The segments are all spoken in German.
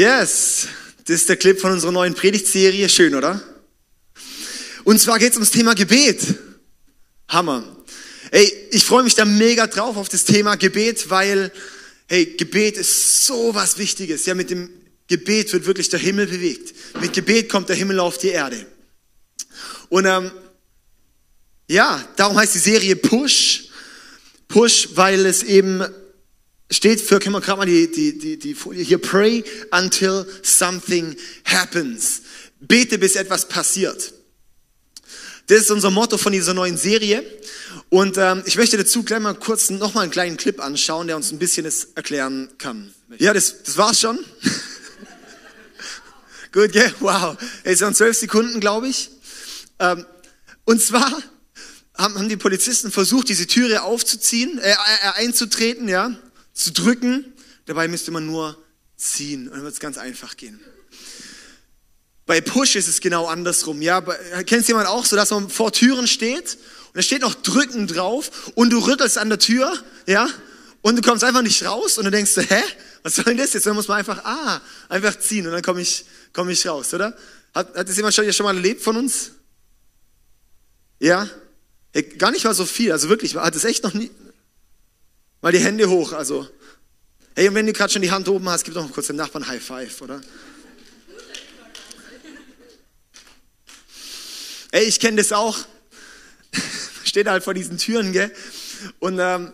Yes, das ist der Clip von unserer neuen Predigtserie. Schön, oder? Und zwar geht es ums Thema Gebet. Hammer. Ey, ich freue mich da mega drauf auf das Thema Gebet, weil, hey, Gebet ist so was Wichtiges. Ja, mit dem Gebet wird wirklich der Himmel bewegt. Mit Gebet kommt der Himmel auf die Erde. Und ähm, ja, darum heißt die Serie Push. Push, weil es eben steht für, können wir gerade mal die, die, die, die Folie hier, pray until something happens. Bete, bis etwas passiert. Das ist unser Motto von dieser neuen Serie. Und ähm, ich möchte dazu gleich mal kurz nochmal einen kleinen Clip anschauen, der uns ein bisschen das erklären kann. Ja, das, das war's schon. Gut, gell? Wow. Es waren zwölf Sekunden, glaube ich. Ähm, und zwar haben, haben die Polizisten versucht, diese Türe aufzuziehen, äh, äh, einzutreten, ja zu drücken. Dabei müsste man nur ziehen und dann wird es ganz einfach gehen. Bei Push ist es genau andersrum. Ja, kennt jemand auch so, dass man vor Türen steht und da steht noch drücken drauf und du rüttelst an der Tür, ja, und du kommst einfach nicht raus und du denkst hä, was soll denn das jetzt? Dann muss man einfach, ah, einfach ziehen und dann komme ich, komme ich raus, oder? Hat, hat das jemand schon, schon mal erlebt von uns? Ja? Hey, gar nicht mal so viel, also wirklich, hat es echt noch nie, Mal die Hände hoch, also. Hey, und wenn du gerade schon die Hand oben hast, gib doch noch kurz dem Nachbarn High Five, oder? Ey, ich kenne das auch. Steht halt vor diesen Türen, gell? Und ähm,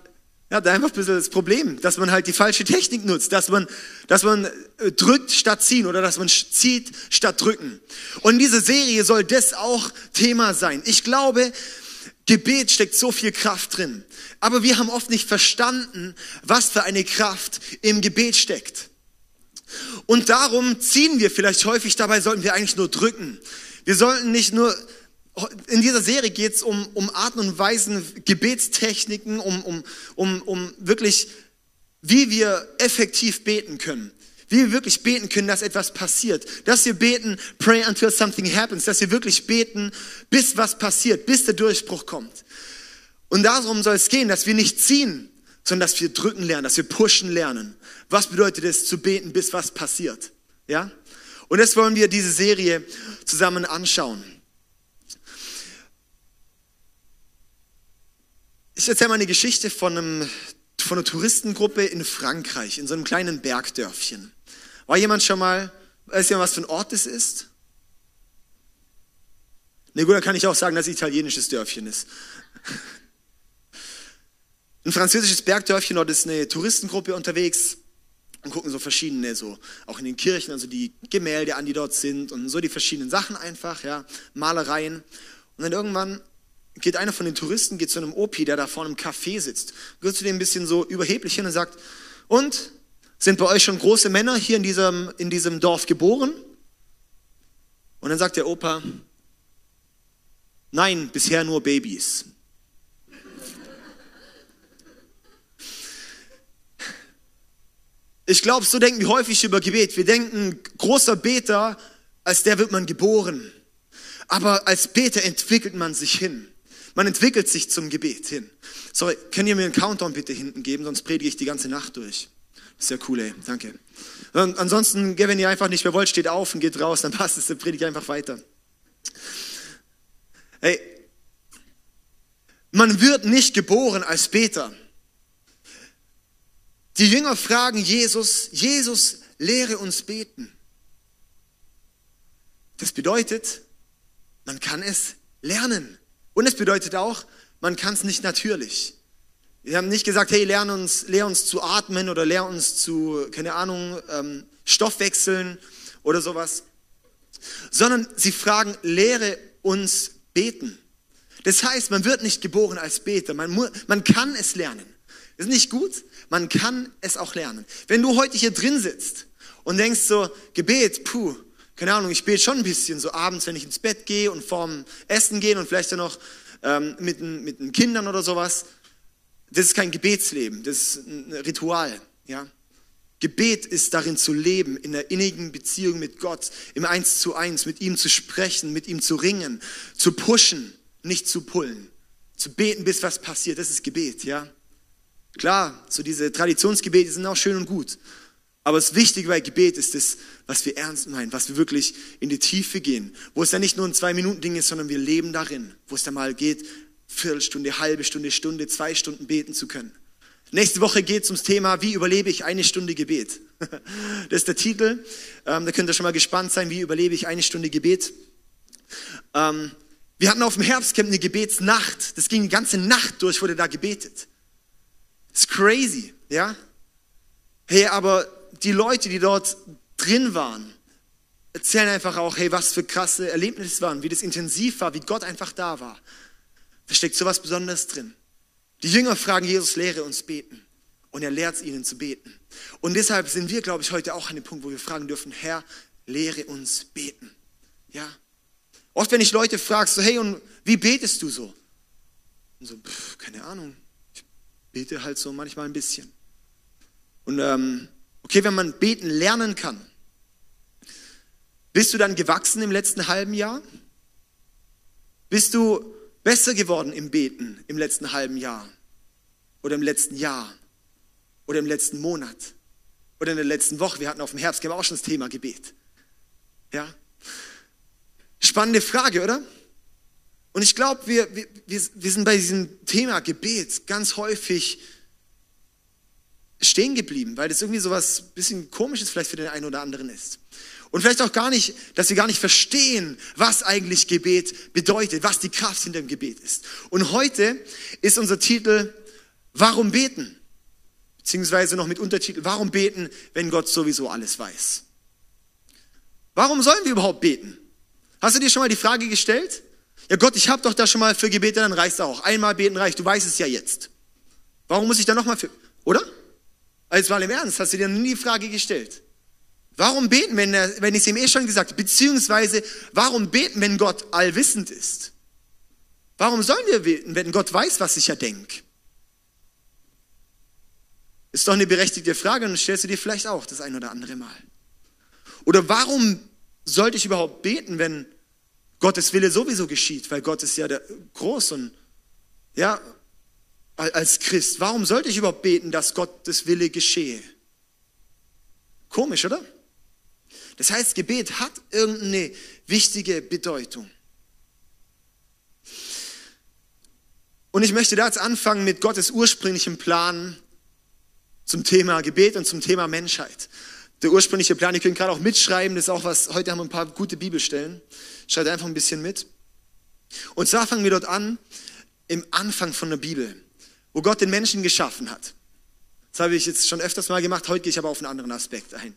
ja, da einfach ein bisschen das Problem, dass man halt die falsche Technik nutzt, dass man, dass man äh, drückt statt ziehen oder dass man zieht statt drücken. Und in dieser Serie soll das auch Thema sein. Ich glaube, Gebet steckt so viel Kraft drin. Aber wir haben oft nicht verstanden, was für eine Kraft im Gebet steckt. Und darum ziehen wir vielleicht häufig, dabei sollten wir eigentlich nur drücken. Wir sollten nicht nur, in dieser Serie geht es um, um Arten und Weisen, Gebetstechniken, um, um, um, um wirklich, wie wir effektiv beten können. Wie wir wirklich beten können, dass etwas passiert. Dass wir beten, pray until something happens. Dass wir wirklich beten, bis was passiert, bis der Durchbruch kommt. Und darum soll es gehen, dass wir nicht ziehen, sondern dass wir drücken lernen, dass wir pushen lernen. Was bedeutet es zu beten, bis was passiert? Ja? Und das wollen wir diese Serie zusammen anschauen. Ich erzähle mal eine Geschichte von, einem, von einer Touristengruppe in Frankreich, in so einem kleinen Bergdörfchen. War jemand schon mal, weiß jemand, was für ein Ort das ist? Ne, gut, dann kann ich auch sagen, dass es italienisches Dörfchen ist. Ein französisches Bergdörfchen, dort ist eine Touristengruppe unterwegs und gucken so verschiedene, so auch in den Kirchen, also die Gemälde an, die dort sind und so die verschiedenen Sachen einfach, ja, Malereien. Und dann irgendwann geht einer von den Touristen, geht zu einem Opi, der da vor einem Café sitzt, geht zu dem ein bisschen so überheblich hin und sagt, und, sind bei euch schon große Männer hier in diesem, in diesem Dorf geboren? Und dann sagt der Opa, nein, bisher nur Babys. Ich glaube, so denken wir häufig über Gebet. Wir denken, großer Beter, als der wird man geboren. Aber als Beter entwickelt man sich hin. Man entwickelt sich zum Gebet hin. Sorry, könnt ihr mir einen Countdown bitte hinten geben, sonst predige ich die ganze Nacht durch. Sehr cool, ey. Danke. Und ansonsten, wenn ihr einfach nicht mehr wollt, steht auf und geht raus, dann passt es, dann predige ich einfach weiter. Ey, man wird nicht geboren als Beter. Die Jünger fragen Jesus, Jesus, lehre uns beten. Das bedeutet, man kann es lernen. Und es bedeutet auch, man kann es nicht natürlich. Wir haben nicht gesagt, hey, lern uns, lehr uns zu atmen oder lehr uns zu, keine Ahnung, ähm, Stoffwechseln oder sowas. Sondern sie fragen, lehre uns beten. Das heißt, man wird nicht geboren als Beter. Man, man kann es lernen. Ist nicht gut? Man kann es auch lernen. Wenn du heute hier drin sitzt und denkst so, Gebet, puh, keine Ahnung, ich bete schon ein bisschen so abends, wenn ich ins Bett gehe und vorm Essen gehen und vielleicht dann noch ähm, mit, mit den Kindern oder sowas. Das ist kein Gebetsleben, das ist ein Ritual. Ja? Gebet ist darin zu leben, in der innigen Beziehung mit Gott, im Eins zu Eins, mit ihm zu sprechen, mit ihm zu ringen, zu pushen, nicht zu pullen. Zu beten, bis was passiert, das ist Gebet, ja. Klar, so diese Traditionsgebete sind auch schön und gut. Aber das Wichtige bei Gebet ist das, was wir ernst meinen, was wir wirklich in die Tiefe gehen, wo es dann nicht nur ein Zwei-Minuten-Ding ist, sondern wir leben darin, wo es dann mal geht, Viertelstunde, halbe Stunde, Stunde, zwei Stunden beten zu können. Nächste Woche geht es ums Thema, wie überlebe ich eine Stunde Gebet. Das ist der Titel. Ähm, da könnt ihr schon mal gespannt sein, wie überlebe ich eine Stunde Gebet. Ähm, wir hatten auf dem Herbstcamp eine Gebetsnacht. Das ging die ganze Nacht durch, wurde da gebetet. Das ist crazy, ja? Hey, aber die Leute, die dort drin waren, erzählen einfach auch, hey, was für krasse Erlebnisse waren, wie das intensiv war, wie Gott einfach da war. Da steckt so was Besonderes drin. Die Jünger fragen Jesus, lehre uns beten. Und er lehrt ihnen zu beten. Und deshalb sind wir, glaube ich, heute auch an dem Punkt, wo wir fragen dürfen, Herr, lehre uns beten. Ja. Oft, wenn ich Leute frage, so, hey, und wie betest du so? Und so, pff, keine Ahnung. Ich bete halt so manchmal ein bisschen. Und ähm, okay, wenn man beten lernen kann, bist du dann gewachsen im letzten halben Jahr? Bist du besser geworden im Beten im letzten halben Jahr oder im letzten Jahr oder im letzten Monat oder in der letzten Woche. Wir hatten auf dem Herbst auch schon das Thema Gebet. Ja? Spannende Frage, oder? Und ich glaube, wir, wir, wir sind bei diesem Thema Gebet ganz häufig stehen geblieben, weil das irgendwie so was bisschen komisches vielleicht für den einen oder anderen ist. Und vielleicht auch gar nicht, dass wir gar nicht verstehen, was eigentlich Gebet bedeutet, was die Kraft hinter dem Gebet ist. Und heute ist unser Titel Warum beten? Beziehungsweise noch mit Untertitel Warum beten, wenn Gott sowieso alles weiß? Warum sollen wir überhaupt beten? Hast du dir schon mal die Frage gestellt? Ja Gott, ich habe doch da schon mal für Gebete, dann reicht auch. Einmal beten reicht, du weißt es ja jetzt. Warum muss ich da nochmal für, oder? Als mal im Ernst, hast du dir nie die Frage gestellt? Warum beten, wenn, er, wenn ich es ihm eh schon gesagt habe? Beziehungsweise, warum beten, wenn Gott allwissend ist? Warum sollen wir beten, wenn Gott weiß, was ich ja denke? Ist doch eine berechtigte Frage und stellst du dir vielleicht auch das ein oder andere Mal. Oder warum sollte ich überhaupt beten, wenn Gottes Wille sowieso geschieht? Weil Gott ist ja der, groß und ja, als Christ. Warum sollte ich überhaupt beten, dass Gottes Wille geschehe? Komisch, oder? Das heißt, Gebet hat irgendeine wichtige Bedeutung. Und ich möchte da jetzt anfangen mit Gottes ursprünglichem Plan zum Thema Gebet und zum Thema Menschheit. Der ursprüngliche Plan, ihr könnt gerade auch mitschreiben, das ist auch was, heute haben wir ein paar gute Bibelstellen. Schreibt einfach ein bisschen mit. Und zwar fangen wir dort an, im Anfang von der Bibel, wo Gott den Menschen geschaffen hat. Das habe ich jetzt schon öfters mal gemacht, heute gehe ich aber auf einen anderen Aspekt ein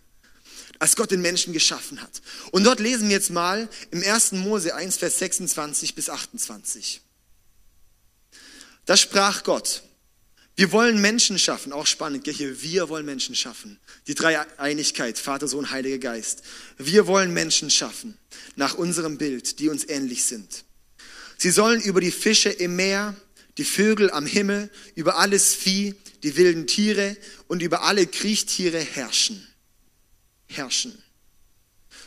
als Gott den Menschen geschaffen hat. Und dort lesen wir jetzt mal im 1. Mose 1, Vers 26 bis 28. Da sprach Gott, wir wollen Menschen schaffen, auch spannend, hier, wir wollen Menschen schaffen. Die Dreieinigkeit, Vater, Sohn, Heiliger Geist. Wir wollen Menschen schaffen, nach unserem Bild, die uns ähnlich sind. Sie sollen über die Fische im Meer, die Vögel am Himmel, über alles Vieh, die wilden Tiere und über alle Kriechtiere herrschen herrschen.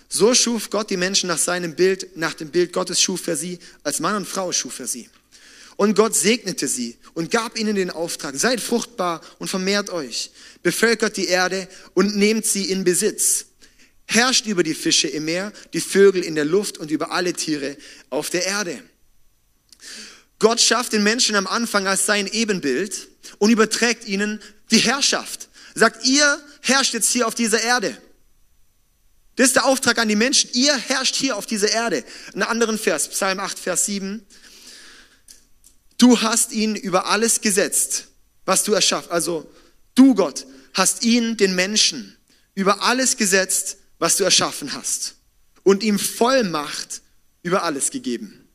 So schuf Gott die Menschen nach seinem Bild, nach dem Bild Gottes schuf er sie, als Mann und Frau schuf er sie. Und Gott segnete sie und gab ihnen den Auftrag, seid fruchtbar und vermehrt euch, bevölkert die Erde und nehmt sie in Besitz. Herrscht über die Fische im Meer, die Vögel in der Luft und über alle Tiere auf der Erde. Gott schafft den Menschen am Anfang als sein Ebenbild und überträgt ihnen die Herrschaft. Sagt, ihr herrscht jetzt hier auf dieser Erde. Das ist der Auftrag an die Menschen. Ihr herrscht hier auf dieser Erde. Einen anderen Vers, Psalm 8, Vers 7. Du hast ihn über alles gesetzt, was du erschaffen. Also du, Gott, hast ihn, den Menschen, über alles gesetzt, was du erschaffen hast. Und ihm Vollmacht über alles gegeben.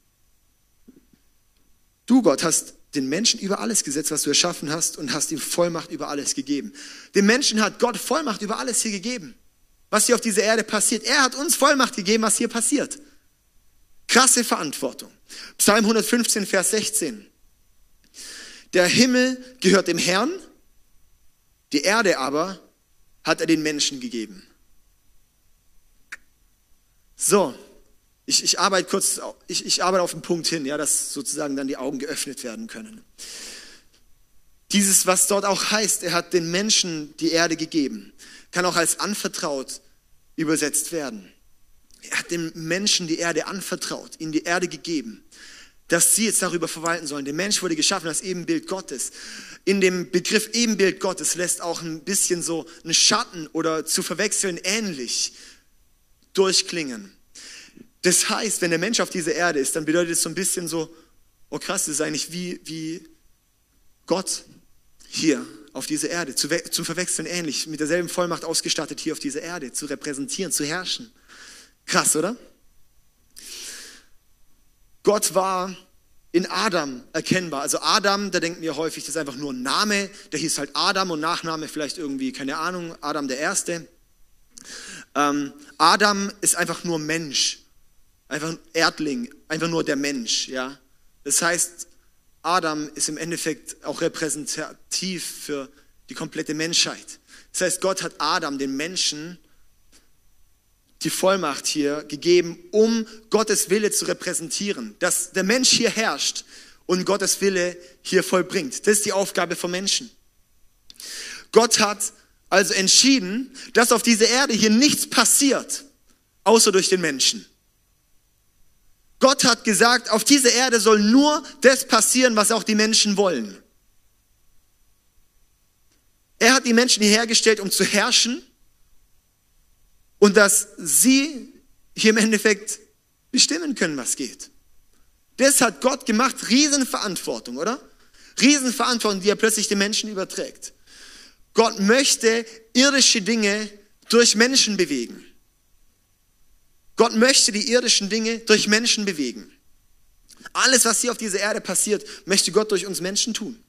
Du, Gott, hast den Menschen über alles gesetzt, was du erschaffen hast, und hast ihm Vollmacht über alles gegeben. Dem Menschen hat Gott Vollmacht über alles hier gegeben was hier auf dieser Erde passiert. Er hat uns Vollmacht gegeben, was hier passiert. Krasse Verantwortung. Psalm 115, Vers 16. Der Himmel gehört dem Herrn, die Erde aber hat er den Menschen gegeben. So, ich, ich arbeite kurz, ich, ich arbeite auf den Punkt hin, ja, dass sozusagen dann die Augen geöffnet werden können. Dieses, was dort auch heißt, er hat den Menschen die Erde gegeben. kann auch als anvertraut übersetzt werden. Er hat dem Menschen die Erde anvertraut, ihnen die Erde gegeben, dass sie jetzt darüber verwalten sollen. Der Mensch wurde geschaffen als Ebenbild Gottes. In dem Begriff Ebenbild Gottes lässt auch ein bisschen so ein Schatten oder zu verwechseln ähnlich durchklingen. Das heißt, wenn der Mensch auf dieser Erde ist, dann bedeutet es so ein bisschen so, oh krass, das ist eigentlich wie, wie Gott hier auf dieser Erde, zu, zum Verwechseln ähnlich, mit derselben Vollmacht ausgestattet hier auf dieser Erde, zu repräsentieren, zu herrschen. Krass, oder? Gott war in Adam erkennbar. Also Adam, da denken wir häufig, das ist einfach nur ein Name, der hieß halt Adam und Nachname vielleicht irgendwie, keine Ahnung, Adam der Erste. Ähm, Adam ist einfach nur Mensch, einfach ein Erdling, einfach nur der Mensch, ja. Das heißt, Adam ist im Endeffekt auch repräsentativ für die komplette Menschheit. Das heißt, Gott hat Adam, den Menschen, die Vollmacht hier gegeben, um Gottes Wille zu repräsentieren, dass der Mensch hier herrscht und Gottes Wille hier vollbringt. Das ist die Aufgabe von Menschen. Gott hat also entschieden, dass auf dieser Erde hier nichts passiert, außer durch den Menschen. Gott hat gesagt, auf dieser Erde soll nur das passieren, was auch die Menschen wollen. Er hat die Menschen hierher gestellt, um zu herrschen und dass sie hier im Endeffekt bestimmen können, was geht. Das hat Gott gemacht, Riesenverantwortung, oder? Riesenverantwortung, die er plötzlich den Menschen überträgt. Gott möchte irdische Dinge durch Menschen bewegen. Gott möchte die irdischen Dinge durch Menschen bewegen. Alles, was hier auf dieser Erde passiert, möchte Gott durch uns Menschen tun.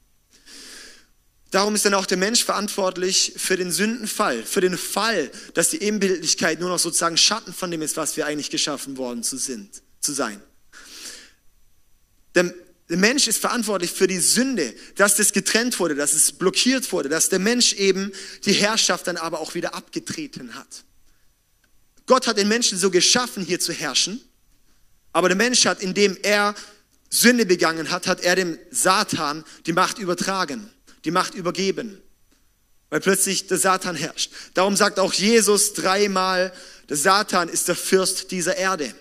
Darum ist dann auch der Mensch verantwortlich für den Sündenfall, für den Fall, dass die Ebenbildlichkeit nur noch sozusagen Schatten von dem ist, was wir eigentlich geschaffen worden zu, sind, zu sein. Der, der Mensch ist verantwortlich für die Sünde, dass das getrennt wurde, dass es blockiert wurde, dass der Mensch eben die Herrschaft dann aber auch wieder abgetreten hat. Gott hat den Menschen so geschaffen, hier zu herrschen. Aber der Mensch hat, indem er Sünde begangen hat, hat er dem Satan die Macht übertragen, die Macht übergeben. Weil plötzlich der Satan herrscht. Darum sagt auch Jesus dreimal, der Satan ist der Fürst dieser Erde.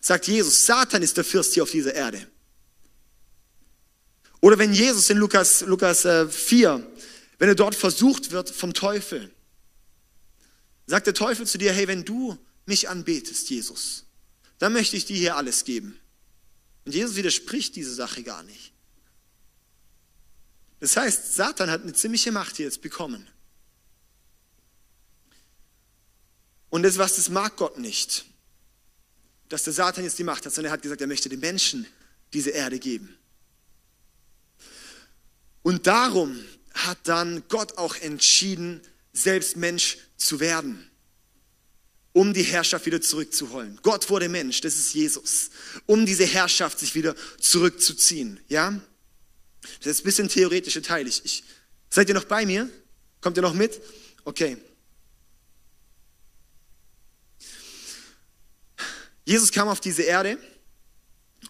Sagt Jesus, Satan ist der Fürst hier auf dieser Erde. Oder wenn Jesus in Lukas, Lukas 4, äh, wenn er dort versucht wird vom Teufel, sagt der Teufel zu dir, hey, wenn du mich anbetest, Jesus, dann möchte ich dir hier alles geben. Und Jesus widerspricht diese Sache gar nicht. Das heißt, Satan hat eine ziemliche Macht hier jetzt bekommen. Und das, was das mag Gott nicht, dass der Satan jetzt die Macht hat, sondern er hat gesagt, er möchte den Menschen diese Erde geben. Und darum hat dann Gott auch entschieden, selbst Mensch zu werden, um die Herrschaft wieder zurückzuholen. Gott wurde Mensch, das ist Jesus, um diese Herrschaft sich wieder zurückzuziehen. Ja? Das ist ein bisschen theoretische Teil. Ich, ich, seid ihr noch bei mir? Kommt ihr noch mit? Okay. Jesus kam auf diese Erde,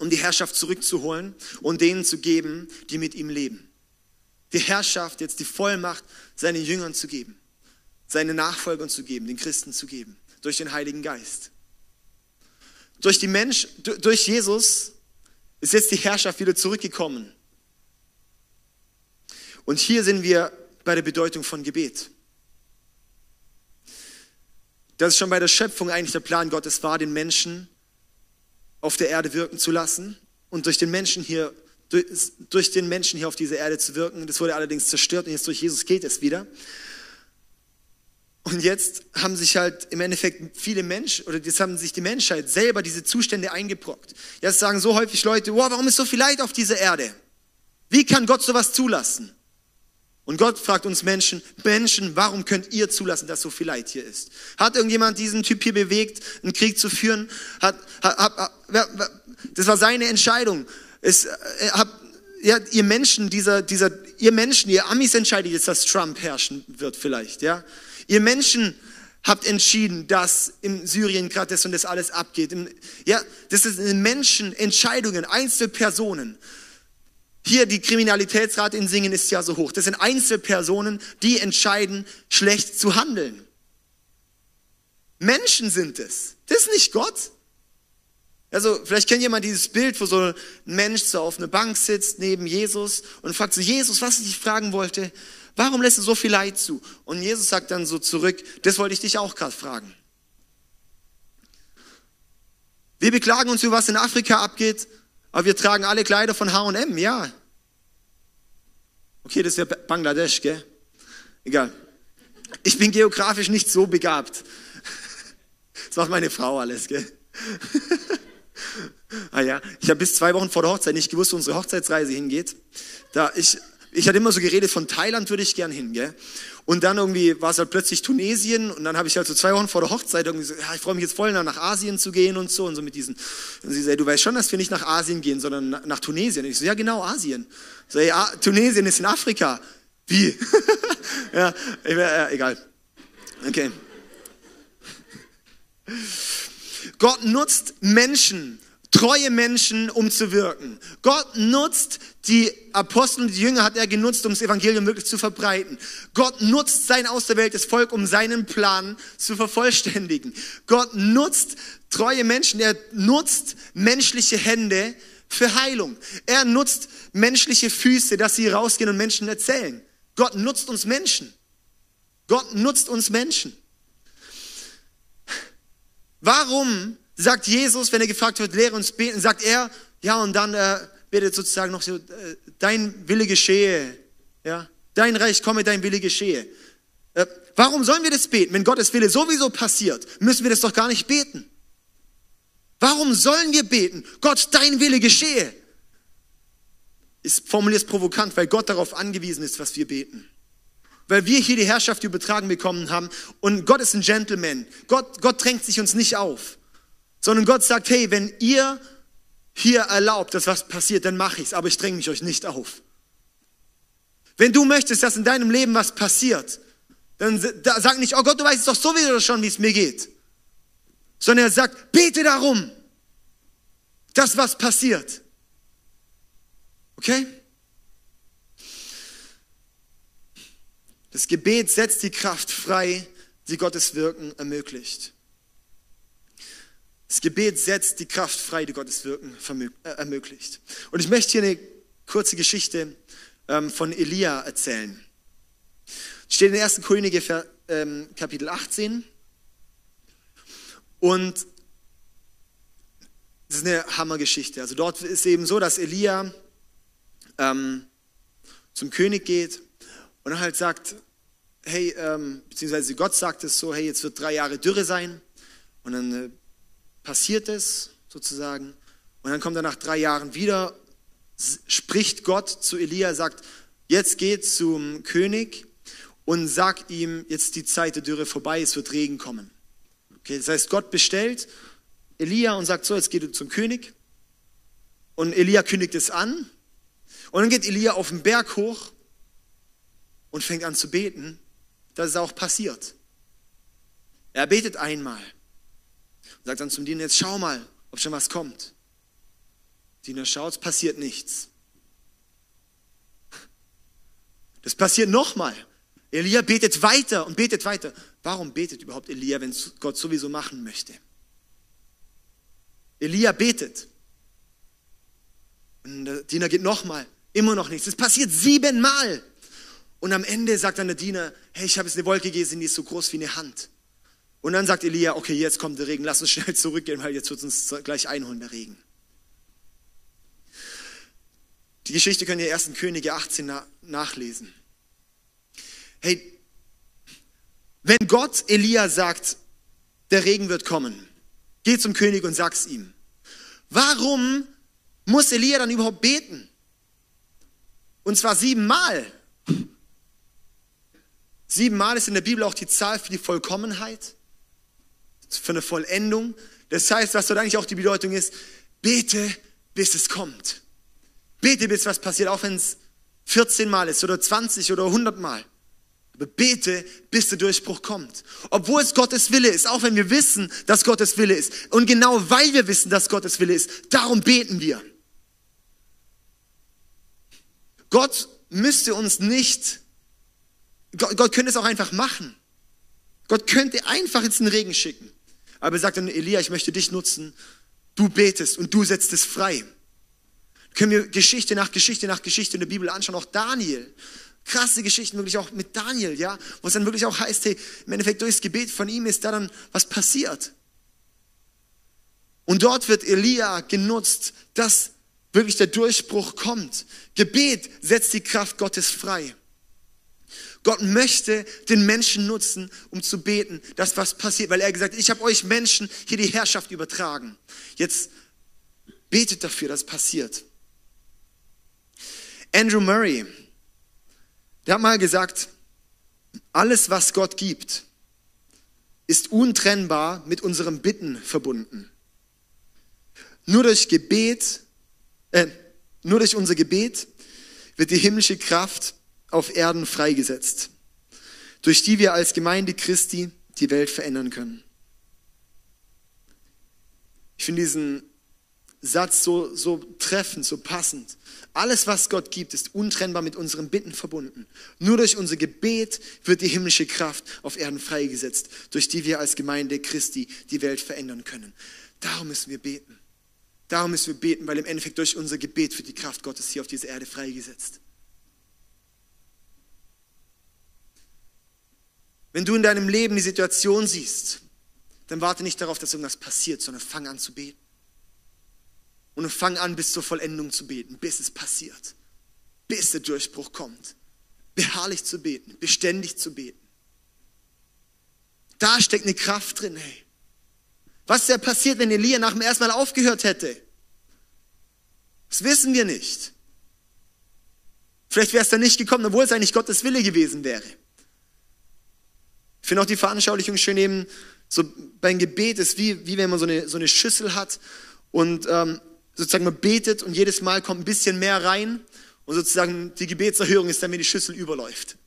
um die Herrschaft zurückzuholen und denen zu geben, die mit ihm leben. Die Herrschaft, jetzt die Vollmacht seinen Jüngern zu geben seine Nachfolgern zu geben, den Christen zu geben, durch den Heiligen Geist. Durch, die Mensch, durch Jesus ist jetzt die Herrschaft wieder zurückgekommen. Und hier sind wir bei der Bedeutung von Gebet. Das ist schon bei der Schöpfung eigentlich der Plan Gottes war, den Menschen auf der Erde wirken zu lassen und durch den Menschen hier durch den Menschen hier auf dieser Erde zu wirken. Das wurde allerdings zerstört und jetzt durch Jesus geht es wieder. Und jetzt haben sich halt im Endeffekt viele Menschen, oder jetzt haben sich die Menschheit selber diese Zustände eingebrockt. Jetzt sagen so häufig Leute, wow, warum ist so viel Leid auf dieser Erde? Wie kann Gott sowas zulassen? Und Gott fragt uns Menschen, Menschen, warum könnt ihr zulassen, dass so viel Leid hier ist? Hat irgendjemand diesen Typ hier bewegt, einen Krieg zu führen? Hat, hat, hat, das war seine Entscheidung. Es, äh, hab, ja, ihr Menschen, dieser, dieser, ihr Menschen, ihr Amis entscheidet jetzt, dass Trump herrschen wird vielleicht, ja. Ihr Menschen habt entschieden, dass in Syrien gerade das und das alles abgeht. Ja, das sind Menschen, Entscheidungen, Einzelpersonen. hier die Kriminalitätsrate in Singen ist ja so hoch. Das sind Einzelpersonen, die entscheiden, schlecht zu handeln. Menschen sind es. Das ist nicht Gott. Also vielleicht kennt jemand dieses Bild, wo so ein Mensch so auf einer Bank sitzt neben Jesus und fragt so, Jesus, was ich dich fragen wollte, warum lässt du so viel Leid zu? Und Jesus sagt dann so zurück, das wollte ich dich auch gerade fragen. Wir beklagen uns über was in Afrika abgeht, aber wir tragen alle Kleider von H&M, ja. Okay, das ist ja Bangladesch, gell? Egal. Ich bin geografisch nicht so begabt. Das macht meine Frau alles, gell? ah ja, ich habe bis zwei Wochen vor der Hochzeit nicht gewusst, wo unsere Hochzeitsreise hingeht. Da ich, ich hatte immer so geredet, von Thailand würde ich gern hin, gell? Und dann irgendwie war es halt plötzlich Tunesien und dann habe ich halt so zwei Wochen vor der Hochzeit irgendwie so, ja, ich freue mich jetzt voll nach Asien zu gehen und so und so mit diesen. Und sie sagt, du weißt schon, dass wir nicht nach Asien gehen, sondern nach Tunesien. Und ich so, ja genau, Asien. So, ja, Tunesien ist in Afrika. Wie? ja, egal. Okay. Gott nutzt Menschen, treue Menschen, um zu wirken. Gott nutzt die Apostel und die Jünger hat er genutzt, um das Evangelium wirklich zu verbreiten. Gott nutzt sein auserwähltes Volk, um seinen Plan zu vervollständigen. Gott nutzt treue Menschen, er nutzt menschliche Hände für Heilung. Er nutzt menschliche Füße, dass sie rausgehen und Menschen erzählen. Gott nutzt uns Menschen. Gott nutzt uns Menschen. Warum sagt Jesus, wenn er gefragt wird, lehre uns beten, sagt er, ja, und dann äh, betet sozusagen noch so, äh, dein Wille geschehe, ja, dein Reich komme, dein Wille geschehe. Äh, warum sollen wir das beten? Wenn Gottes Wille sowieso passiert, müssen wir das doch gar nicht beten. Warum sollen wir beten? Gott, dein Wille geschehe. Ich formuliere provokant, weil Gott darauf angewiesen ist, was wir beten. Weil wir hier die Herrschaft übertragen bekommen haben und Gott ist ein Gentleman. Gott, Gott drängt sich uns nicht auf sondern Gott sagt, hey, wenn ihr hier erlaubt, dass was passiert, dann mache ich's, aber ich dränge mich euch nicht auf. Wenn du möchtest, dass in deinem Leben was passiert, dann sag nicht, oh Gott, du weißt doch sowieso schon, wie es mir geht. Sondern er sagt, bete darum, dass was passiert. Okay? Das Gebet setzt die Kraft frei, die Gottes Wirken ermöglicht. Das Gebet setzt die Kraft frei, die Gottes Wirken äh, ermöglicht. Und ich möchte hier eine kurze Geschichte ähm, von Elia erzählen. Steht in 1. Könige ähm, Kapitel 18. Und das ist eine Hammergeschichte. Also dort ist eben so, dass Elia ähm, zum König geht und halt sagt, hey, ähm, beziehungsweise Gott sagt es so, hey, jetzt wird drei Jahre Dürre sein. Und dann äh, passiert es sozusagen. Und dann kommt er nach drei Jahren wieder, spricht Gott zu Elia, sagt, jetzt geht zum König und sagt ihm, jetzt die Zeit der Dürre vorbei, es wird Regen kommen. Okay, das heißt, Gott bestellt Elia und sagt so, jetzt geht er zum König. Und Elia kündigt es an. Und dann geht Elia auf den Berg hoch und fängt an zu beten. Das ist auch passiert. Er betet einmal. Und sagt dann zum Diener, jetzt schau mal, ob schon was kommt. Diener schaut, es passiert nichts. Das passiert nochmal. Elia betet weiter und betet weiter. Warum betet überhaupt Elia, wenn es Gott sowieso machen möchte? Elia betet. Und der Diener geht nochmal. Immer noch nichts. Es passiert siebenmal. Und am Ende sagt dann der Diener, hey, ich habe jetzt eine Wolke gesehen, die ist so groß wie eine Hand. Und dann sagt Elia, okay, jetzt kommt der Regen, lass uns schnell zurückgehen, weil jetzt wird uns gleich einholen, der Regen. Die Geschichte könnt ihr 1. Könige 18 nachlesen. Hey, wenn Gott Elia sagt, der Regen wird kommen, geh zum König und sag's ihm. Warum muss Elia dann überhaupt beten? Und zwar siebenmal. Siebenmal ist in der Bibel auch die Zahl für die Vollkommenheit für eine Vollendung. Das heißt, was dort eigentlich auch die Bedeutung ist, bete, bis es kommt. Bete, bis was passiert, auch wenn es 14 Mal ist oder 20 oder 100 Mal. Aber bete, bis der Durchbruch kommt. Obwohl es Gottes Wille ist, auch wenn wir wissen, dass Gottes Wille ist. Und genau weil wir wissen, dass Gottes Wille ist, darum beten wir. Gott müsste uns nicht, Gott, Gott könnte es auch einfach machen. Gott könnte einfach jetzt einen Regen schicken. Aber er sagt dann, Elia, ich möchte dich nutzen. Du betest und du setzt es frei. Können wir Geschichte nach Geschichte nach Geschichte in der Bibel anschauen, auch Daniel. Krasse Geschichten wirklich auch mit Daniel, ja, wo es dann wirklich auch heißt, hey, im Endeffekt durchs Gebet von ihm ist da dann was passiert. Und dort wird Elia genutzt, dass wirklich der Durchbruch kommt. Gebet setzt die Kraft Gottes frei. Gott möchte den Menschen nutzen, um zu beten, dass was passiert, weil er gesagt hat, ich habe euch Menschen hier die Herrschaft übertragen. Jetzt betet dafür, dass es passiert. Andrew Murray, der hat mal gesagt, alles, was Gott gibt, ist untrennbar mit unserem Bitten verbunden. Nur durch Gebet, äh, nur durch unser Gebet wird die himmlische Kraft auf Erden freigesetzt, durch die wir als Gemeinde Christi die Welt verändern können. Ich finde diesen Satz so, so treffend, so passend. Alles, was Gott gibt, ist untrennbar mit unseren Bitten verbunden. Nur durch unser Gebet wird die himmlische Kraft auf Erden freigesetzt, durch die wir als Gemeinde Christi die Welt verändern können. Darum müssen wir beten. Darum müssen wir beten, weil im Endeffekt durch unser Gebet wird die Kraft Gottes hier auf dieser Erde freigesetzt. Wenn du in deinem Leben die Situation siehst, dann warte nicht darauf, dass irgendwas passiert, sondern fang an zu beten. Und fang an, bis zur Vollendung zu beten, bis es passiert, bis der Durchbruch kommt. Beharrlich zu beten, beständig zu beten. Da steckt eine Kraft drin, hey. Was wäre passiert, wenn Elia nach dem ersten Mal aufgehört hätte? Das wissen wir nicht. Vielleicht wäre es dann nicht gekommen, obwohl es eigentlich Gottes Wille gewesen wäre. Finde auch die Veranschaulichung schön eben, so beim Gebet ist wie, wie wenn man so eine, so eine Schüssel hat und ähm, sozusagen man betet und jedes Mal kommt ein bisschen mehr rein und sozusagen die Gebetserhörung ist dann, wenn die Schüssel überläuft.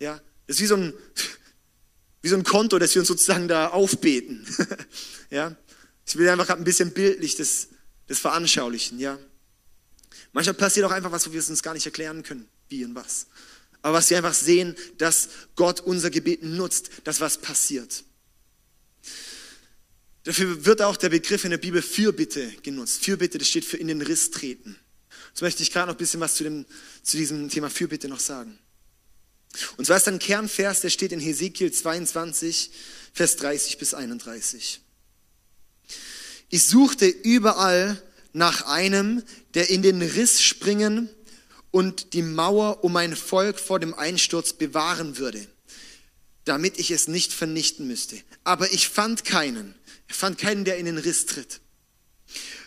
Ja, das ist wie so ein, wie so ein Konto, das wir uns sozusagen da aufbeten. ja, ich will einfach ein bisschen bildlich das, das veranschaulichen, ja. Manchmal passiert auch einfach was, wo wir es uns gar nicht erklären können, wie und was. Aber was wir einfach sehen, dass Gott unser Gebet nutzt, dass was passiert. Dafür wird auch der Begriff in der Bibel Fürbitte genutzt. Fürbitte, das steht für in den Riss treten. Jetzt möchte ich gerade noch ein bisschen was zu, dem, zu diesem Thema Fürbitte noch sagen. Und zwar ist ein Kernvers, der steht in Hesekiel 22, Vers 30 bis 31. Ich suchte überall nach einem, der in den Riss springen und die Mauer um mein Volk vor dem Einsturz bewahren würde, damit ich es nicht vernichten müsste. Aber ich fand keinen. Er fand keinen, der in den Riss tritt.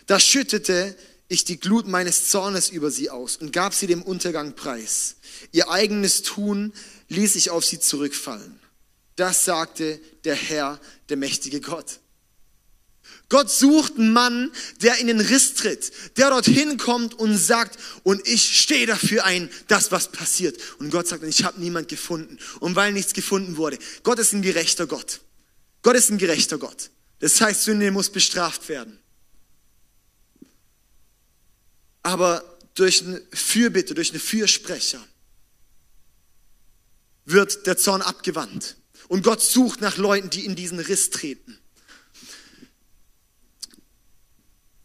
Da schüttete ich die Glut meines Zornes über sie aus und gab sie dem Untergang preis. Ihr eigenes Tun ließ ich auf sie zurückfallen. Das sagte der Herr, der mächtige Gott. Gott sucht einen Mann, der in den Riss tritt, der dorthin kommt und sagt, und ich stehe dafür ein, dass was passiert. Und Gott sagt, ich habe niemand gefunden. Und weil nichts gefunden wurde, Gott ist ein gerechter Gott. Gott ist ein gerechter Gott. Das heißt, Sünde muss bestraft werden. Aber durch eine Fürbitte, durch eine Fürsprecher wird der Zorn abgewandt. Und Gott sucht nach Leuten, die in diesen Riss treten.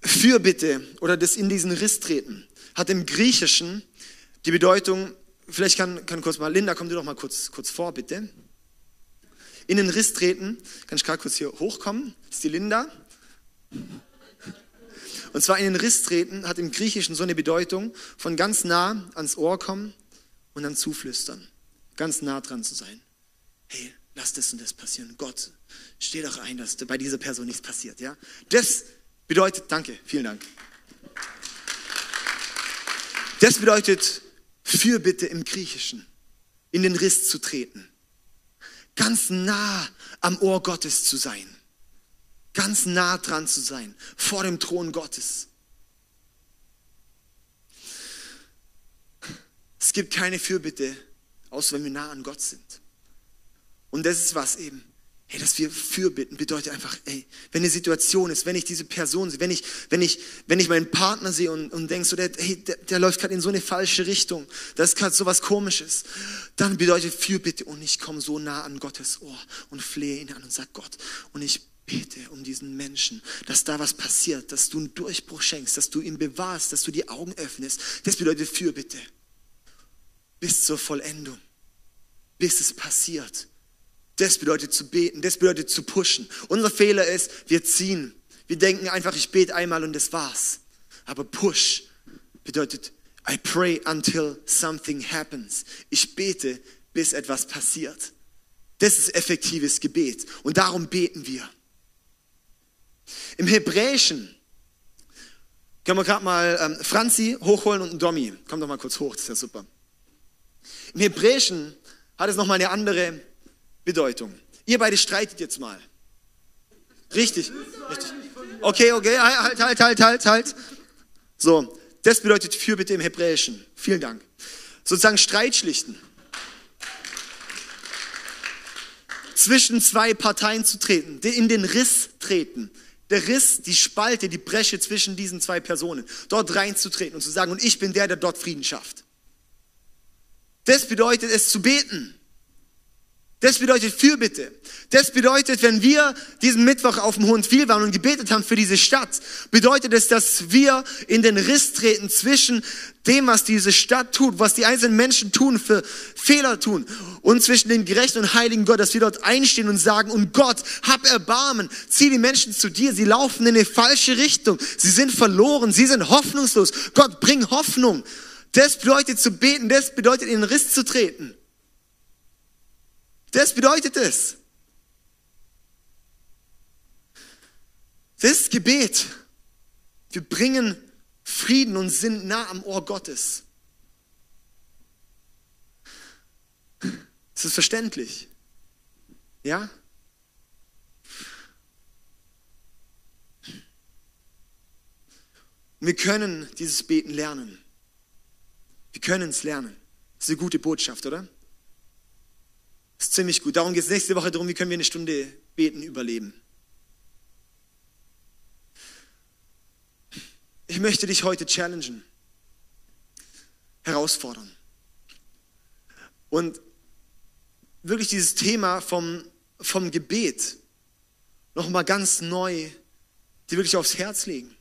Fürbitte oder das in diesen Riss treten hat im Griechischen die Bedeutung, vielleicht kann, kann kurz mal, Linda, komm du doch mal kurz, kurz vor, bitte. In den Riss treten, kann ich gerade kurz hier hochkommen, das ist die Linda. Und zwar in den Riss treten hat im Griechischen so eine Bedeutung von ganz nah ans Ohr kommen und dann zuflüstern, ganz nah dran zu sein. Hey, lass das und das passieren. Gott, steh doch ein, dass bei dieser Person nichts passiert, ja? Das bedeutet, danke, vielen Dank. Das bedeutet Fürbitte im Griechischen, in den Riss zu treten, ganz nah am Ohr Gottes zu sein, ganz nah dran zu sein, vor dem Thron Gottes. Es gibt keine Fürbitte, außer wenn wir nah an Gott sind. Und das ist was eben. Hey, dass wir fürbitten bedeutet einfach, ey, wenn eine Situation ist, wenn ich diese Person sehe, wenn ich, wenn ich, wenn ich meinen Partner sehe und, und denke so, der, hey, der, der läuft gerade in so eine falsche Richtung, das ist gerade so was Komisches, dann bedeutet Fürbitte und ich komme so nah an Gottes Ohr und flehe ihn an und sage Gott und ich bete um diesen Menschen, dass da was passiert, dass du einen Durchbruch schenkst, dass du ihn bewahrst, dass du die Augen öffnest. Das bedeutet Fürbitte. Bis zur Vollendung. Bis es passiert. Das bedeutet zu beten, das bedeutet zu pushen. Unser Fehler ist, wir ziehen. Wir denken einfach, ich bete einmal und das war's. Aber push bedeutet, I pray until something happens. Ich bete, bis etwas passiert. Das ist effektives Gebet. Und darum beten wir. Im Hebräischen können wir gerade mal ähm, Franzi hochholen und einen Domi. Komm doch mal kurz hoch, das ist ja super. Im Hebräischen hat es nochmal eine andere Bedeutung. Ihr beide streitet jetzt mal. Richtig, richtig. Okay, okay, halt, halt, halt, halt, halt. So, das bedeutet Fürbitte im Hebräischen. Vielen Dank. Sozusagen Streit schlichten. Zwischen zwei Parteien zu treten, in den Riss treten. Der Riss, die Spalte, die Bresche zwischen diesen zwei Personen. Dort reinzutreten und zu sagen, und ich bin der, der dort Frieden schafft. Das bedeutet es zu beten. Das bedeutet Fürbitte. Das bedeutet, wenn wir diesen Mittwoch auf dem Hohen Viel waren und gebetet haben für diese Stadt, bedeutet es, dass wir in den Riss treten zwischen dem, was diese Stadt tut, was die einzelnen Menschen tun, für Fehler tun und zwischen dem gerechten und heiligen Gott, dass wir dort einstehen und sagen, und Gott, hab Erbarmen, zieh die Menschen zu dir, sie laufen in eine falsche Richtung, sie sind verloren, sie sind hoffnungslos. Gott, bring Hoffnung. Das bedeutet zu beten, das bedeutet in den Riss zu treten. Das bedeutet es. Das ist Gebet. Wir bringen Frieden und sind nah am Ohr Gottes. Das ist verständlich. Ja? wir können dieses Beten lernen. Wir können es lernen. Das ist eine gute Botschaft, oder? Ist ziemlich gut. Darum geht es nächste Woche darum, wie können wir eine Stunde beten überleben. Ich möchte dich heute challengen, herausfordern. Und wirklich dieses Thema vom, vom Gebet nochmal ganz neu dir wirklich aufs Herz legen.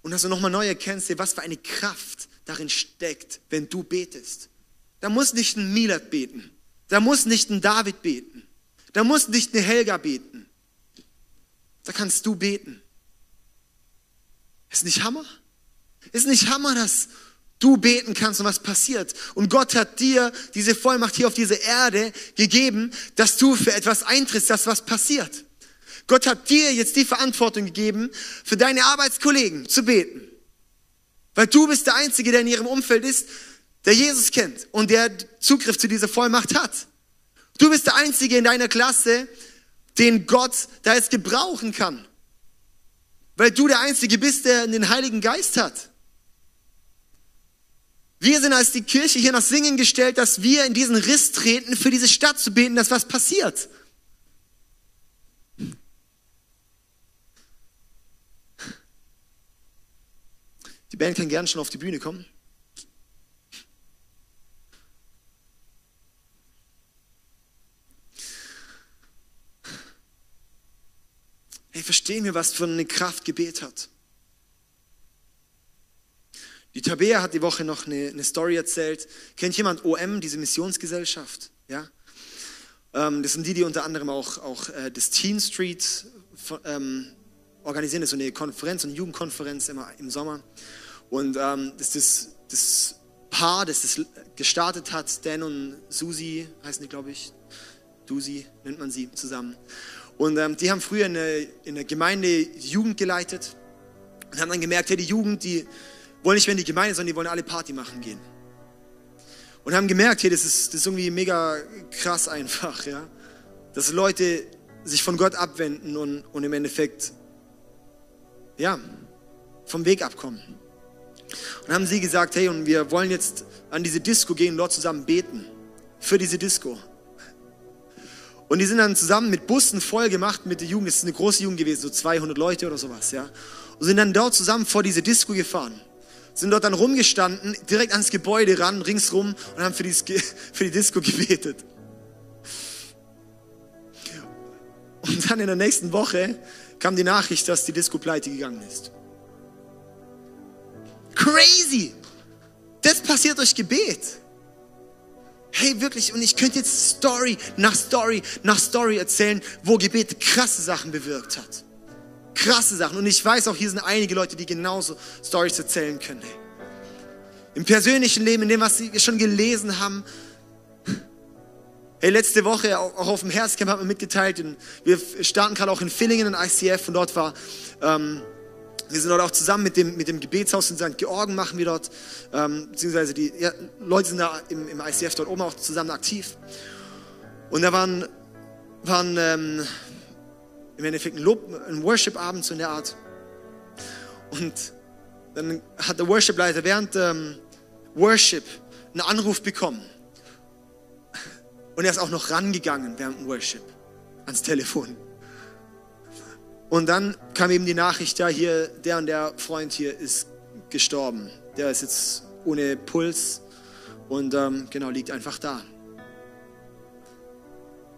Und dass du nochmal neu erkennst, was für eine Kraft darin steckt, wenn du betest. Da muss nicht ein Milat beten. Da muss nicht ein David beten. Da muss nicht eine Helga beten. Da kannst du beten. Ist nicht Hammer? Ist nicht Hammer, dass du beten kannst und was passiert? Und Gott hat dir diese Vollmacht hier auf diese Erde gegeben, dass du für etwas eintrittst, dass was passiert. Gott hat dir jetzt die Verantwortung gegeben, für deine Arbeitskollegen zu beten. Weil du bist der Einzige, der in ihrem Umfeld ist, der Jesus kennt und der Zugriff zu dieser Vollmacht hat. Du bist der Einzige in deiner Klasse, den Gott da jetzt gebrauchen kann. Weil du der Einzige bist, der den Heiligen Geist hat. Wir sind als die Kirche hier nach Singen gestellt, dass wir in diesen Riss treten, für diese Stadt zu beten, dass was passiert. Die Band kann gerne schon auf die Bühne kommen. Hey, verstehen wir, was für eine Kraft Gebet hat? Die Tabea hat die Woche noch eine, eine Story erzählt. Kennt jemand OM, diese Missionsgesellschaft? Ja? Ähm, das sind die, die unter anderem auch, auch äh, das Teen Street ähm, organisieren. Das ist so eine Konferenz, eine Jugendkonferenz immer im Sommer. Und ähm, das ist das, das Paar, das das gestartet hat, Dan und Susi heißen die, glaube ich. Dusi nennt man sie zusammen. Und ähm, die haben früher in der, in der Gemeinde Jugend geleitet und haben dann gemerkt, hey, die Jugend, die wollen nicht mehr in die Gemeinde, sondern die wollen alle Party machen gehen. Und haben gemerkt, hey, das ist, das ist irgendwie mega krass einfach, ja. Dass Leute sich von Gott abwenden und, und im Endeffekt, ja, vom Weg abkommen. Und haben sie gesagt, hey, und wir wollen jetzt an diese Disco gehen und dort zusammen beten. Für diese Disco. Und die sind dann zusammen mit Bussen voll gemacht mit der Jugend. Das ist eine große Jugend gewesen, so 200 Leute oder sowas, ja. Und sind dann dort zusammen vor diese Disco gefahren. Sind dort dann rumgestanden, direkt ans Gebäude ran, ringsrum und haben für die, für die Disco gebetet. Und dann in der nächsten Woche kam die Nachricht, dass die Disco pleite gegangen ist. Crazy! Das passiert durch Gebet. Hey, wirklich, und ich könnte jetzt Story nach Story nach Story erzählen, wo Gebet krasse Sachen bewirkt hat. Krasse Sachen. Und ich weiß auch, hier sind einige Leute, die genauso Stories erzählen können. Hey. Im persönlichen Leben, in dem, was sie schon gelesen haben. Hey, letzte Woche auch auf dem Herzcamp hat man mitgeteilt, wir starten gerade auch in Villingen in ICF und dort war ähm, wir sind dort auch zusammen mit dem, mit dem Gebetshaus in St. Georgen, machen wir dort, ähm, beziehungsweise die ja, Leute sind da im, im ICF dort oben auch zusammen aktiv. Und da waren, waren ähm, im Endeffekt ein, ein Worship-Abend so in der Art. Und dann hat der Worship-Leiter während ähm, Worship einen Anruf bekommen. Und er ist auch noch rangegangen während dem Worship ans Telefon. Und dann kam eben die Nachricht, ja, hier, der und der Freund hier ist gestorben. Der ist jetzt ohne Puls und ähm, genau, liegt einfach da.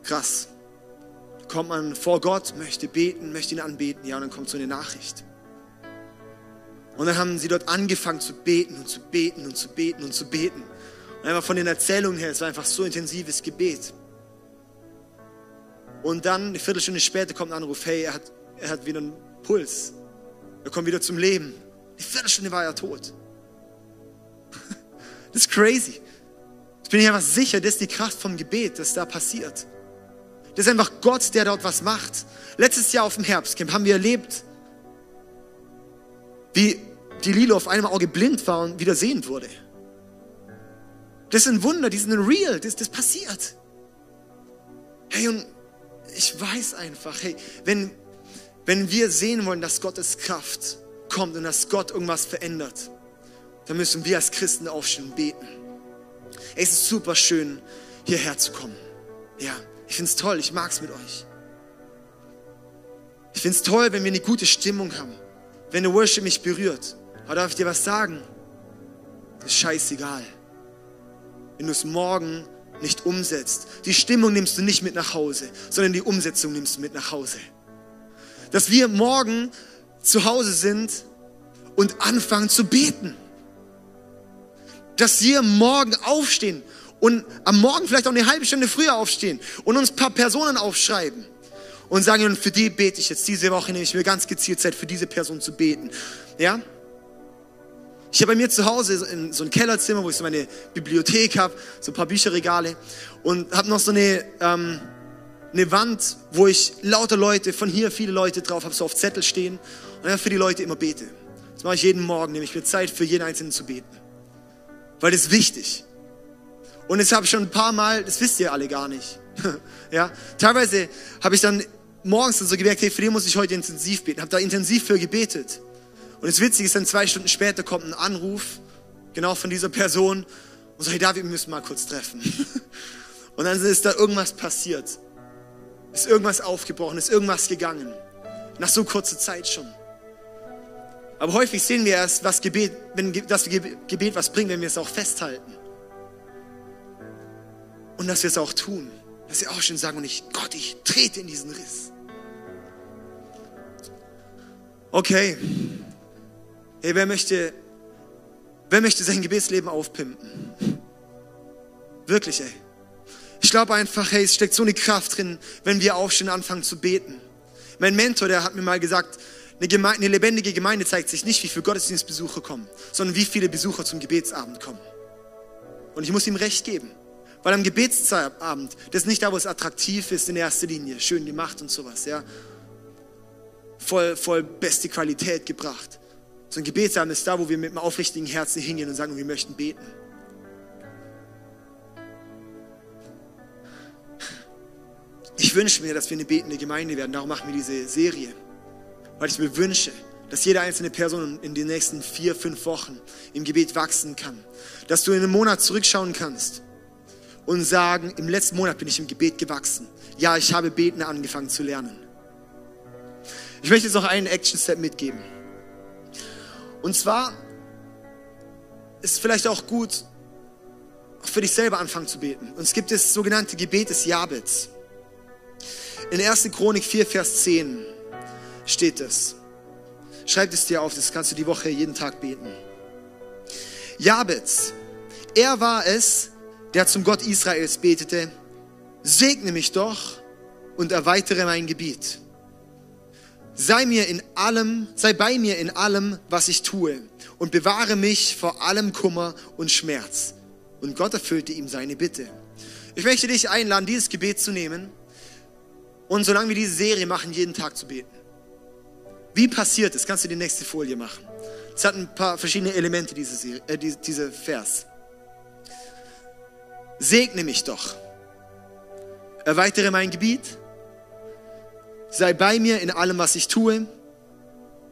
Krass. Kommt man vor Gott, möchte beten, möchte ihn anbeten, ja, und dann kommt so eine Nachricht. Und dann haben sie dort angefangen zu beten und zu beten und zu beten und zu beten. Und einfach von den Erzählungen her, es war einfach so intensives Gebet. Und dann, eine Viertelstunde später, kommt ein Anruf, hey, er hat er hat wieder einen Puls. Er kommt wieder zum Leben. Die Viertelstunde war er tot. Das ist crazy. Jetzt bin ich einfach sicher, das ist die Kraft vom Gebet, das da passiert. Das ist einfach Gott, der dort was macht. Letztes Jahr auf dem Herbstcamp haben wir erlebt, wie die Lilo auf einem Auge blind war und wieder sehend wurde. Das sind Wunder, die sind real, das, das passiert. Hey, und ich weiß einfach, hey, wenn, wenn wir sehen wollen, dass Gottes Kraft kommt und dass Gott irgendwas verändert, dann müssen wir als Christen aufstehen und beten. Es ist super schön, hierher zu kommen. Ja, ich finde es toll, ich mag es mit euch. Ich finde es toll, wenn wir eine gute Stimmung haben, wenn der Worship mich berührt. Aber darf ich dir was sagen? Das ist scheißegal. Wenn du es morgen nicht umsetzt. Die Stimmung nimmst du nicht mit nach Hause, sondern die Umsetzung nimmst du mit nach Hause dass wir morgen zu Hause sind und anfangen zu beten. Dass wir morgen aufstehen und am Morgen vielleicht auch eine halbe Stunde früher aufstehen und uns ein paar Personen aufschreiben und sagen, und für die bete ich jetzt diese Woche, nehme ich mir ganz gezielt Zeit, für diese Person zu beten. Ja? Ich habe bei mir zu Hause in so ein Kellerzimmer, wo ich so meine Bibliothek habe, so ein paar Bücherregale und habe noch so eine ähm, eine Wand, wo ich lauter Leute, von hier viele Leute drauf habe, so auf Zettel stehen und dann für die Leute immer bete. Das mache ich jeden Morgen, nehme ich mir Zeit für jeden Einzelnen zu beten. Weil das ist wichtig. Und das habe ich schon ein paar Mal, das wisst ihr alle gar nicht. ja, teilweise habe ich dann morgens dann so gemerkt, hey, für den muss ich heute intensiv beten. Habe da intensiv für gebetet. Und das Witzige ist, dann zwei Stunden später kommt ein Anruf, genau von dieser Person, und so, hey David, wir müssen mal kurz treffen. und dann ist da irgendwas passiert. Ist irgendwas aufgebrochen, ist irgendwas gegangen. Nach so kurzer Zeit schon. Aber häufig sehen wir erst, was Gebet, wenn das Gebet was bringt, wenn wir es auch festhalten. Und dass wir es auch tun. Dass wir auch schon sagen, und ich, Gott, ich trete in diesen Riss. Okay. Hey, wer möchte, wer möchte sein Gebetsleben aufpimpen? Wirklich, ey. Ich glaube einfach, hey, es steckt so eine Kraft drin, wenn wir aufstehen und anfangen zu beten. Mein Mentor, der hat mir mal gesagt, eine, Gemeinde, eine lebendige Gemeinde zeigt sich nicht, wie viele Gottesdienstbesucher kommen, sondern wie viele Besucher zum Gebetsabend kommen. Und ich muss ihm recht geben. Weil am Gebetsabend, das ist nicht da, wo es attraktiv ist in erster Linie, schön gemacht und sowas, ja. Voll, voll beste Qualität gebracht. So ein Gebetsabend ist da, wo wir mit einem aufrichtigen Herzen hingehen und sagen, wir möchten beten. Ich wünsche mir, dass wir eine betende Gemeinde werden. Darum machen wir diese Serie. Weil ich mir wünsche, dass jede einzelne Person in den nächsten vier, fünf Wochen im Gebet wachsen kann. Dass du in einem Monat zurückschauen kannst und sagen, im letzten Monat bin ich im Gebet gewachsen. Ja, ich habe beten angefangen zu lernen. Ich möchte jetzt noch einen Action-Step mitgeben. Und zwar ist vielleicht auch gut, für dich selber anfangen zu beten. Und es gibt das sogenannte Gebet des Jabets. In 1. Chronik 4, Vers 10 steht es. Schreib es dir auf, das kannst du die Woche jeden Tag beten. Jabez, er war es, der zum Gott Israels betete, segne mich doch und erweitere mein Gebiet. Sei mir in allem, sei bei mir in allem, was ich tue und bewahre mich vor allem Kummer und Schmerz. Und Gott erfüllte ihm seine Bitte. Ich möchte dich einladen, dieses Gebet zu nehmen und solange wir diese Serie machen, jeden Tag zu beten. Wie passiert es? Kannst du die nächste Folie machen. Es hat ein paar verschiedene Elemente, diese, Serie, äh, diese Vers. Segne mich doch. Erweitere mein Gebiet. Sei bei mir in allem, was ich tue.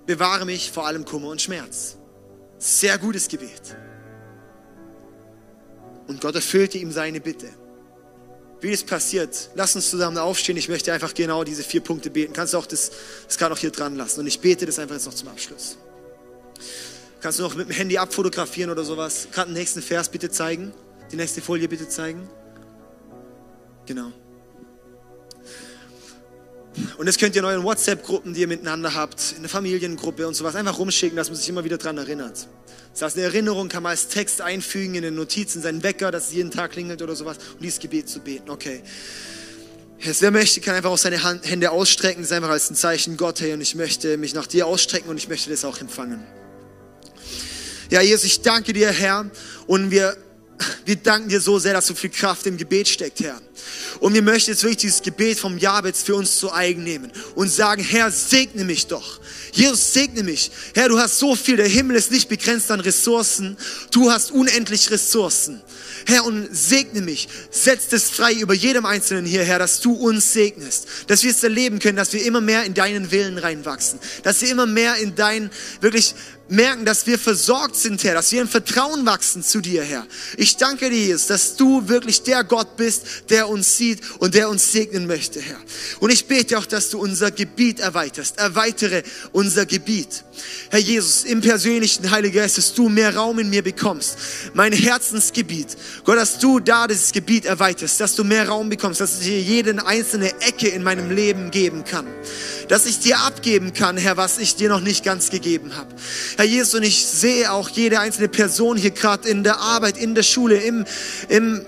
Bewahre mich vor allem Kummer und Schmerz. Sehr gutes Gebet. Und Gott erfüllte ihm seine Bitte. Wie das passiert, lass uns zusammen aufstehen. Ich möchte einfach genau diese vier Punkte beten. Kannst du auch das, das gerade noch hier dran lassen. Und ich bete das einfach jetzt noch zum Abschluss. Kannst du noch mit dem Handy abfotografieren oder sowas? Gerade den nächsten Vers bitte zeigen. Die nächste Folie bitte zeigen. Genau. Und das könnt ihr in euren WhatsApp-Gruppen, die ihr miteinander habt, in der Familiengruppe und sowas, einfach rumschicken, dass man sich immer wieder daran erinnert. Das heißt, eine Erinnerung kann man als Text einfügen in den Notizen, seinen Wecker, dass es jeden Tag klingelt oder sowas, um dieses Gebet zu beten. Okay. Jetzt, wer möchte, kann einfach auch seine Hände ausstrecken, das ist einfach als ein Zeichen Gott, hey, und ich möchte mich nach dir ausstrecken und ich möchte das auch empfangen. Ja, Jesus, ich danke dir, Herr, und wir wir danken dir so sehr, dass so viel Kraft im Gebet steckt, Herr. Und wir möchten jetzt wirklich dieses Gebet vom Jabez für uns zu eigen nehmen und sagen, Herr, segne mich doch. Jesus, segne mich. Herr, du hast so viel. Der Himmel ist nicht begrenzt an Ressourcen. Du hast unendlich Ressourcen. Herr, und segne mich. Setz es frei über jedem Einzelnen hier, Herr, dass du uns segnest. Dass wir es erleben können, dass wir immer mehr in deinen Willen reinwachsen. Dass wir immer mehr in dein, wirklich merken, dass wir versorgt sind, Herr, dass wir im Vertrauen wachsen zu dir, Herr. Ich danke dir, Jesus, dass du wirklich der Gott bist, der uns sieht und der uns segnen möchte, Herr. Und ich bete auch, dass du unser Gebiet erweiterst. Erweitere unser Gebiet. Herr Jesus, im persönlichen Heiligen Geist, dass du mehr Raum in mir bekommst. Mein Herzensgebiet. Gott, dass du da dieses Gebiet erweiterst, dass du mehr Raum bekommst, dass ich dir jede einzelne Ecke in meinem Leben geben kann. Dass ich dir abgeben kann, Herr, was ich dir noch nicht ganz gegeben habe. Herr Jesus, und ich sehe auch jede einzelne Person hier gerade in der Arbeit, in der Schule, im, im,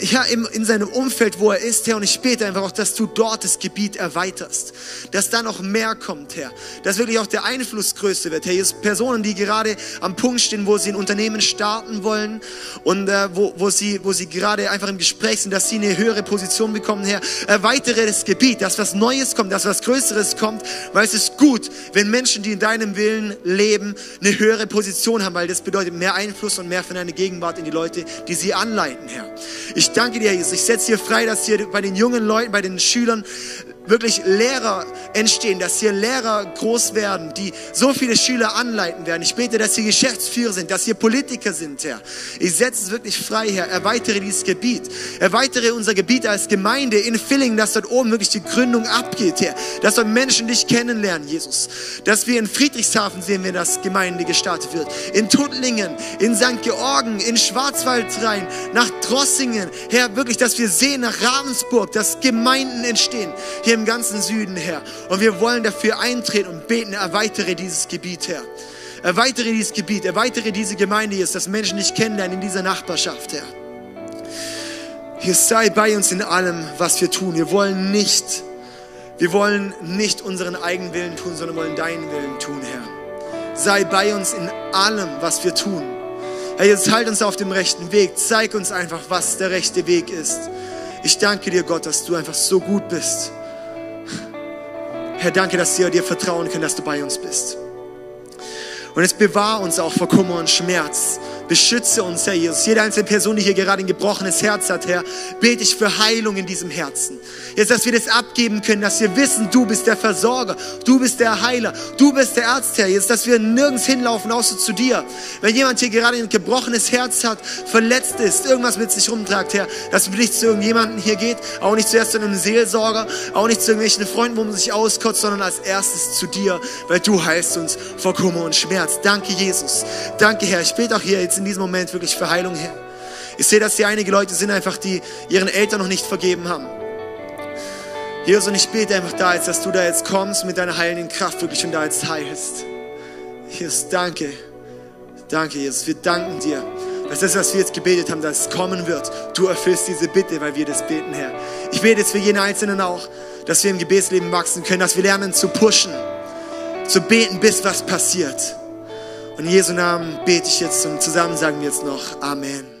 ja, im, in seinem Umfeld, wo er ist, Herr. Und ich bete einfach auch, dass du dort das Gebiet erweiterst. Dass da noch mehr kommt, Herr. Dass wirklich auch der Einfluss größer wird, Herr. Jesus, Personen, die gerade am Punkt stehen, wo sie ein Unternehmen starten wollen und äh, wo, wo, sie, wo sie gerade einfach im Gespräch sind, dass sie eine höhere Position bekommen, Herr. Erweitere das Gebiet, dass was Neues kommt, dass was Größeres kommt, weil es ist gut, wenn Menschen, die in deinem Willen leben, eine höhere Position haben, weil das bedeutet mehr Einfluss und mehr von deiner Gegenwart in die Leute, die sie anleiten, Herr. Ich danke dir, Jesus. Ich setze hier frei, dass hier bei den jungen Leuten, bei den Schülern wirklich Lehrer entstehen, dass hier Lehrer groß werden, die so viele Schüler anleiten werden. Ich bete, dass hier Geschäftsführer sind, dass hier Politiker sind, Herr. Ich setze es wirklich frei, Herr. Erweitere dieses Gebiet. Erweitere unser Gebiet als Gemeinde in Villingen, dass dort oben wirklich die Gründung abgeht, Herr. Dass dort Menschen dich kennenlernen, Jesus. Dass wir in Friedrichshafen sehen, wenn das Gemeinde gestartet wird. In Tuttlingen, in St. Georgen, in Schwarzwald rein, nach Drossingen. Herr, wirklich, dass wir sehen nach Ravensburg, dass Gemeinden entstehen. Hier hier im ganzen Süden, Herr. Und wir wollen dafür eintreten und beten, erweitere dieses Gebiet, Herr. Erweitere dieses Gebiet, erweitere diese Gemeinde jetzt, dass Menschen dich kennenlernen in dieser Nachbarschaft, Herr. Hier sei bei uns in allem, was wir tun. Wir wollen nicht, wir wollen nicht unseren eigenen Willen tun, sondern wollen deinen Willen tun, Herr. Sei bei uns in allem, was wir tun. Herr, jetzt halt uns auf dem rechten Weg. Zeig uns einfach, was der rechte Weg ist. Ich danke dir, Gott, dass du einfach so gut bist. Herr, danke, dass wir dir vertrauen können, dass du bei uns bist. Und jetzt bewahr uns auch vor Kummer und Schmerz, Beschütze uns, Herr Jesus. Jede einzelne Person, die hier gerade ein gebrochenes Herz hat, Herr, bete ich für Heilung in diesem Herzen. Jetzt, dass wir das abgeben können, dass wir wissen, du bist der Versorger, du bist der Heiler, du bist der Arzt, Herr. Jetzt, dass wir nirgends hinlaufen, außer zu dir. Wenn jemand hier gerade ein gebrochenes Herz hat, verletzt ist, irgendwas mit sich rumtragt, Herr, dass wir nicht zu irgendjemandem hier geht, auch nicht zuerst zu einem Seelsorger, auch nicht zu irgendwelchen Freunden, wo man sich auskotzt, sondern als erstes zu dir, weil du heilst uns vor Kummer und Schmerz. Danke, Jesus. Danke, Herr. Ich bete auch hier jetzt in diesem Moment wirklich für Heilung, Herr. Ich sehe, dass hier einige Leute sind einfach, die ihren Eltern noch nicht vergeben haben. Jesus, und ich bete einfach da jetzt, dass du da jetzt kommst mit deiner heilenden Kraft wirklich und da jetzt heilst. Jesus, danke. Danke, Jesus. Wir danken dir, dass das, was wir jetzt gebetet haben, dass es kommen wird. Du erfüllst diese Bitte, weil wir das beten, Herr. Ich bete jetzt für jeden Einzelnen auch, dass wir im Gebetsleben wachsen können, dass wir lernen zu pushen, zu beten, bis was passiert. Und in Jesu Namen bete ich jetzt und zusammen sagen wir jetzt noch Amen.